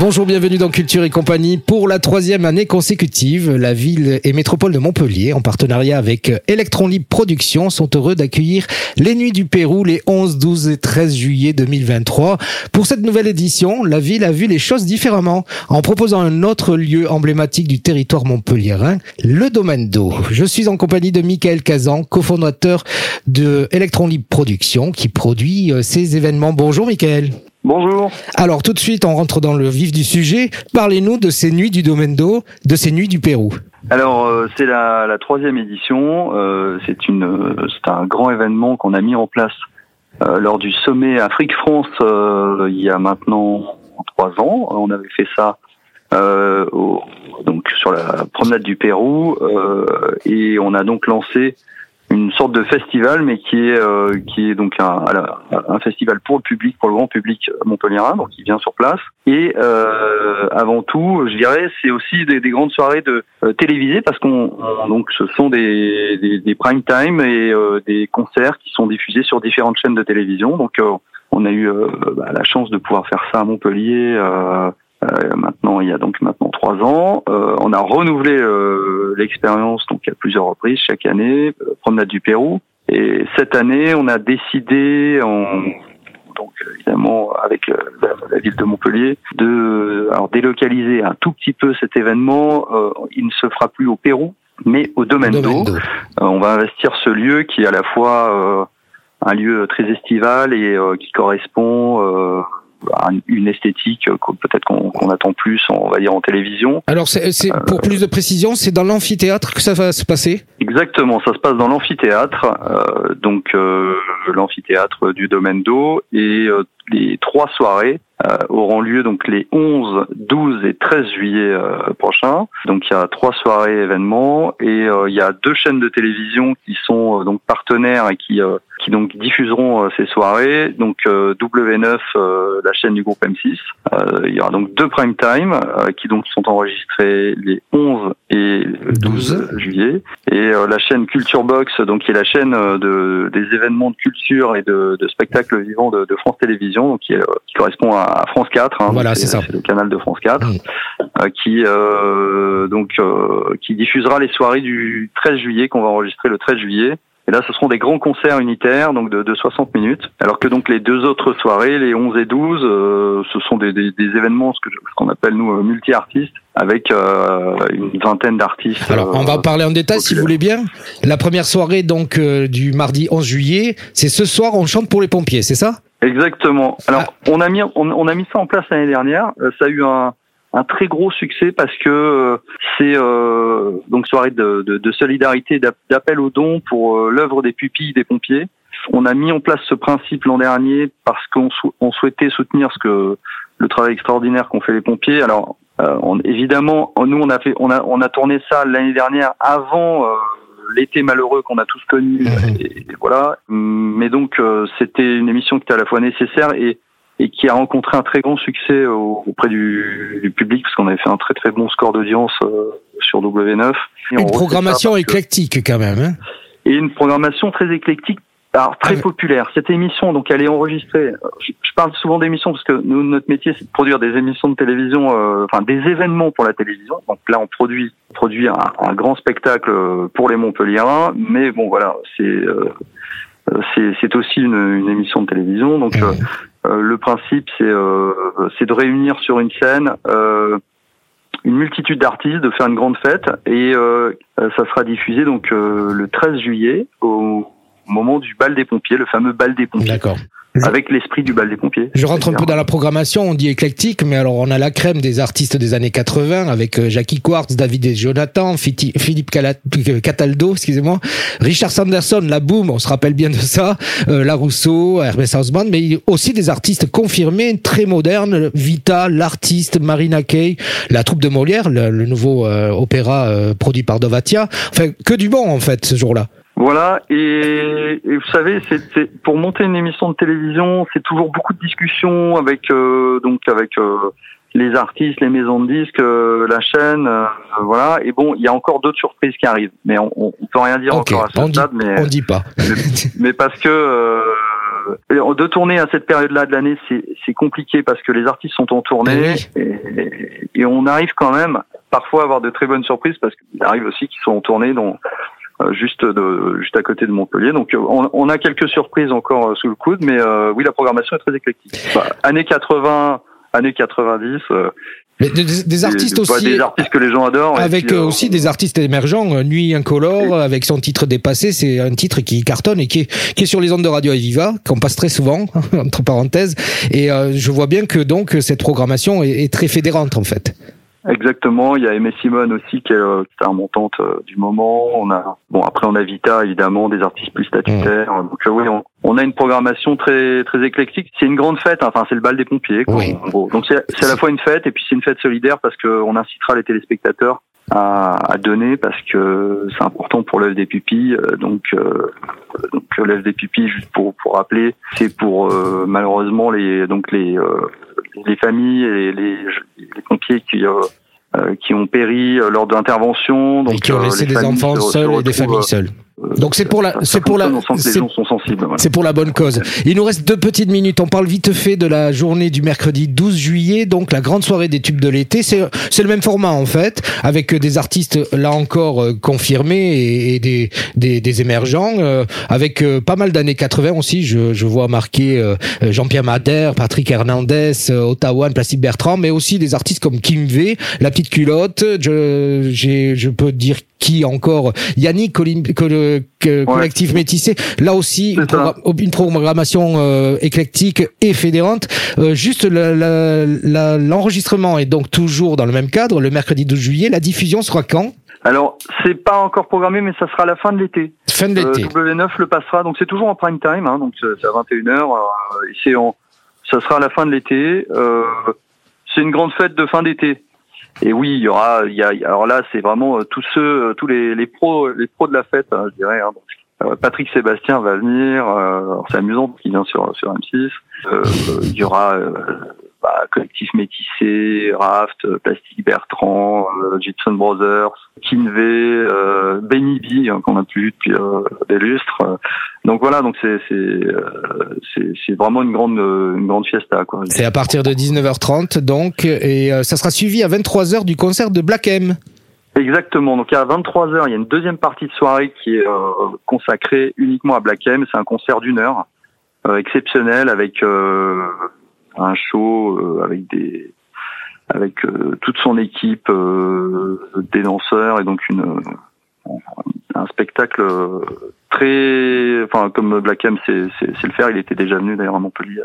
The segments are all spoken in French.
Bonjour, bienvenue dans Culture et compagnie. Pour la troisième année consécutive, la ville et métropole de Montpellier, en partenariat avec Electron Libre Productions, sont heureux d'accueillir les Nuits du Pérou les 11, 12 et 13 juillet 2023. Pour cette nouvelle édition, la ville a vu les choses différemment en proposant un autre lieu emblématique du territoire montpelliérain, le domaine d'eau. Je suis en compagnie de Michael Kazan, cofondateur de Electron Libre Productions, qui produit euh, ces événements. Bonjour Michael. Bonjour. Alors tout de suite, on rentre dans le vif du sujet. Parlez-nous de ces nuits du domaine d'eau, de ces nuits du Pérou. Alors euh, c'est la, la, troisième édition. Euh, c'est une, c'est un grand événement qu'on a mis en place euh, lors du sommet Afrique-France il y a maintenant trois ans. On avait fait ça au, donc sur la promenade du Pérou et on a donc lancé une sorte de festival, mais qui est euh, qui est donc un, un, festival pour le public, pour le grand public montpelliérain, donc qui vient sur place. Et euh, avant tout, je dirais, c'est aussi des, des, grandes soirées de euh, télévisées parce qu'on donc ce sont des, des, des prime time et euh, des concerts qui sont diffusés sur différentes chaînes de télévision. Donc euh, on a eu bah, la chance de pouvoir faire ça à Montpellier. Euh, maintenant, il y a donc maintenant trois ans, euh, on a renouvelé euh, l'expérience donc à plusieurs reprises chaque année, promenade du Pérou. Et cette année, on a décidé, en, donc évidemment avec la, ville de Montpellier, de alors délocaliser un tout petit peu cet événement. il ne se fera plus au Pérou, mais au domaine, d'eau. on va investir ce lieu qui est à la fois un lieu très estival et qui correspond une esthétique peut-être qu'on attend plus, on va dire en télévision. Alors c'est pour plus de précision, c'est dans l'amphithéâtre que ça va se passer? Exactement, ça se passe dans l'amphithéâtre, euh, donc euh, l'amphithéâtre du domaine d'eau et euh, les trois soirées euh, auront lieu donc les 11, 12 et 13 juillet euh, prochains. Donc il y a trois soirées événements et euh, il y a deux chaînes de télévision qui sont donc partenaires et qui qui donc diffuseront ces soirées. Donc W9, la chaîne du groupe M6. il y aura donc deux prime time qui donc sont enregistrés les 11 et 12 juillet et la chaîne Culture Box donc qui est la chaîne de des événements de culture et de, de spectacles vivants de, de France Télévisions donc qui, qui correspond à France 4. Hein, voilà, c'est ça. le canal de France 4, euh, qui euh, donc euh, qui diffusera les soirées du 13 juillet qu'on va enregistrer le 13 juillet. Et là, ce seront des grands concerts unitaires, donc de, de 60 minutes. Alors que donc les deux autres soirées, les 11 et 12, euh, ce sont des, des, des événements, ce qu'on appelle nous multi-artistes, avec euh, une vingtaine d'artistes. Alors, on va parler en détail, si vous voulez bien. La première soirée, donc du mardi 11 juillet, c'est ce soir, on chante pour les pompiers, c'est ça? Exactement. Alors, ah. on a mis on, a mis ça en place l'année dernière. Euh, ça a eu un, un très gros succès parce que euh, c'est euh, donc soirée de, de, de solidarité, d'appel aux dons pour l'œuvre des pupilles des pompiers. On a mis en place ce principe l'an dernier parce qu'on on souhaitait soutenir ce que le travail extraordinaire qu'ont fait les pompiers. Alors, on, évidemment, nous on a fait, on a on a tourné ça l'année dernière avant l'été malheureux qu'on a tous connu. Mhm. Et, voilà. Mais donc euh, c'était une émission qui était à la fois nécessaire et et qui a rencontré un très grand succès auprès du, du public parce qu'on avait fait un très très bon score d'audience euh, sur W9. une programmation éclectique quand même. Hein et une programmation très éclectique alors très ah, populaire. Cette émission, donc elle est enregistrée. Je, parle souvent d'émissions parce que nous, notre métier, c'est de produire des émissions de télévision, euh, enfin des événements pour la télévision. Donc là, on produit, produit un, grand spectacle pour les Montpelliérains, mais bon, voilà, c'est euh, c'est aussi une, une, émission de télévision. Donc euh, euh, le principe, c'est c'est de réunir sur une scène une multitude d'artistes, de faire une grande fête, et ça sera diffusé donc le 13 juillet au au moment du bal des pompiers, le fameux bal des pompiers. D'accord. Avec l'esprit du bal des pompiers. Je rentre un peu dans la programmation, on dit éclectique, mais alors on a la crème des artistes des années 80 avec euh, Jackie Quartz, David et Jonathan, Philippe euh, Cataldo, excusez-moi, Richard Sanderson, la Boom, on se rappelle bien de ça, euh, La Rousseau, Hermès Hausmann, mais aussi des artistes confirmés, très modernes, Vita, l'artiste, Marina Kay, la troupe de Molière, le, nouveau opéra produit par Dovatia. Enfin, que du bon en fait ce jour-là. Voilà, et, et vous savez, c'est pour monter une émission de télévision, c'est toujours beaucoup de discussions avec euh, donc avec euh, les artistes, les maisons de disques, euh, la chaîne, euh, voilà. Et bon, il y a encore d'autres surprises qui arrivent, mais on, on, peut rien dire encore à ce stade. mais on dit pas. mais, parce que euh, de tourner à cette période-là de l'année, c'est compliqué parce que les artistes sont en tournée et, et, on arrive quand même parfois à avoir de très bonnes surprises parce qu'il arrive aussi qu'ils sont en tournée, donc juste de juste à côté de Montpellier. Donc on, on a quelques surprises encore sous le coude, mais oui, la programmation est très éclectique. Bah, années 80 années 90. Euh, mais des, artistes aussi. Des artistes que les gens adorent. Avec euh, aussi des artistes émergents. Euh, Nuit incolore, avec son titre dépassé, c'est un titre qui cartonne et qui est, qui est sur les ondes de Radio Aviva, qu'on passe très souvent, entre parenthèses. Et je vois bien que donc cette programmation est, est très fédérante en fait. Exactement. Il y a Aimé Simone aussi qui est, euh, qui est montante euh, du moment. On a bon après on a Vita évidemment des artistes plus statutaires. Mmh. Donc euh, oui, on, on, a une programmation très très éclectique. C'est une grande fête. Enfin c'est le bal des pompiers. Quoi, Donc c'est à la fois une fête et puis c'est une fête solidaire parce qu'on incitera les téléspectateurs à, à, donner parce que c'est important pour l'œuvre des pupilles. Donc, euh, donc l'œuvre des pupilles, juste pour pour rappeler, c'est pour malheureusement les donc les les familles et les, les pompiers qui euh, euh, qui ont péri euh, lors d'interventions. Et qui ont laissé des enfants seuls et des familles seules. Donc c'est pour la, c'est pour la, c'est pour la bonne cause. Il nous reste deux petites minutes. On parle vite fait de la journée du mercredi 12 juillet, donc la grande soirée des tubes de l'été. C'est, c'est le même format en fait, avec des artistes là encore euh, confirmés et, des, des, des, émergents, euh, avec euh, pas mal d'années 80 aussi. Je, je vois marqué Jean-Pierre Madère, Patrick Hernandez, Ottawa, Plastique Bertrand, mais aussi des artistes comme Kim V, La Petite Culotte. Je, j'ai, je peux dire qui encore Yannick collectif métissé là aussi une, programmation euh, éclectique et fédérante euh, juste l'enregistrement est donc toujours dans le même cadre le mercredi 12 juillet la diffusion sera quand? Alors, c'est pas encore programmé, mais ça sera à la fin de l'été. Fin de l'été. Euh, W9 le passera, donc c'est toujours en prime time, hein, donc c'est à 21h. Euh, c'est en, ça sera à la fin de l'été. Euh, c'est une grande fête de fin d'été. Et oui, il y aura, il y a, alors là, c'est vraiment euh, tous ceux, euh, tous les, les pros, les pros de la fête, hein, je dirais. Hein. Euh, Patrick Sébastien va venir. c'est amusant qu'il vient sur sur M6. il y aura bah, Collectif Métissé, Raft, Plastique Bertrand, Jitson Brothers, Kinvey, euh, Benny B hein, qu'on a plus vu depuis des lustres. Donc voilà, donc c'est c'est c'est vraiment une grande une grande fiesta quoi. C'est à partir de 19h30 donc et ça sera suivi à 23h du concert de Black M. Exactement. Donc à 23h, il y a une deuxième partie de soirée qui est consacrée uniquement à Black M. C'est un concert d'une heure exceptionnel avec un show euh, avec des avec euh, toute son équipe euh, des danseurs et donc une un spectacle très enfin comme Black M c'est le faire. Il était déjà venu d'ailleurs à Montpellier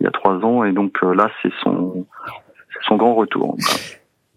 il y a trois ans. Et donc là c'est son son grand retour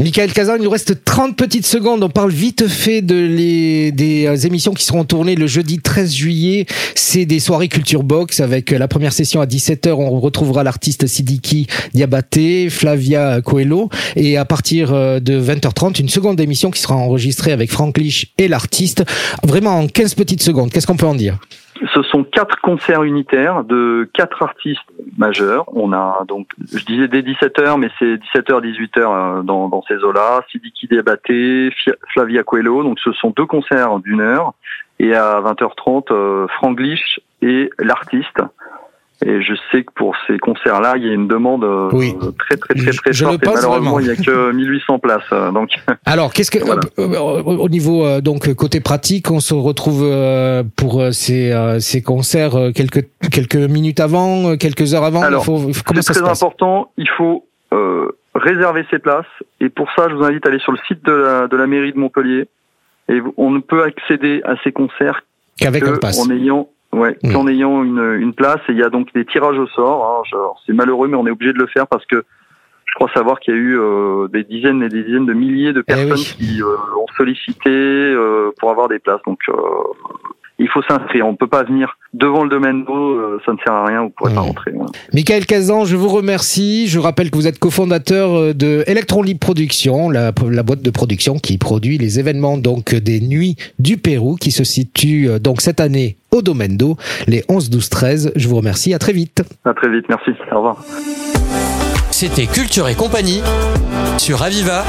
Michael Cazin, il nous reste 30 petites secondes. On parle vite fait de les, des euh, émissions qui seront tournées le jeudi 13 juillet. C'est des soirées Culture Box avec euh, la première session à 17h. On retrouvera l'artiste Sidiki Diabaté, Flavia Coelho. Et à partir euh, de 20h30, une seconde émission qui sera enregistrée avec Frank Lich et l'artiste. Vraiment en 15 petites secondes. Qu'est-ce qu'on peut en dire? Ce sont quatre concerts unitaires de quatre artistes majeurs. On a donc, je disais dès 17h, mais c'est 17h, 18h dans, dans ces eaux-là. Sidiki Diabaté, Flavia Coelho. Donc ce sont deux concerts d'une heure. Et à 20h30, euh, Franglish et l'artiste. Et je sais que pour ces concerts-là, il y a une demande euh, très très très très je, forte. et malheureusement, il n'y a que 1800 places. Euh, donc. Alors, qu'est-ce que euh, au niveau donc côté pratique, on se retrouve pour ces ces concerts quelques quelques minutes avant, quelques heures avant. Alors, c'est très important. Il faut réserver ses places. Et pour ça, je vous invite à aller sur le site de la, de la mairie de Montpellier. Et on ne peut accéder à ces concerts qu'avec un pass. En ayant Ouais, mmh. qu'en ayant une, une place. Et il y a donc des tirages au sort. Hein, c'est malheureux, mais on est obligé de le faire parce que je crois savoir qu'il y a eu euh, des dizaines et des dizaines de milliers de eh personnes qui euh, ont sollicité euh, pour avoir des places. Donc euh, il faut s'inscrire. On ne peut pas venir devant le domaine d'eau, euh, ça ne sert à rien, vous pourrez pas rentrer. Michael Kazan, je vous remercie. Je rappelle que vous êtes cofondateur euh, de Electron Libre Production, la, la, boîte de production qui produit les événements donc des nuits du Pérou, qui se situe euh, donc cette année au domaine d'eau, les 11, 12, 13. Je vous remercie. À très vite. À très vite. Merci. Au revoir. C'était Culture et compagnie sur Aviva.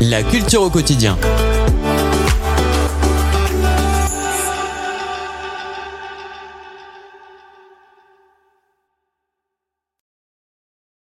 La culture au quotidien.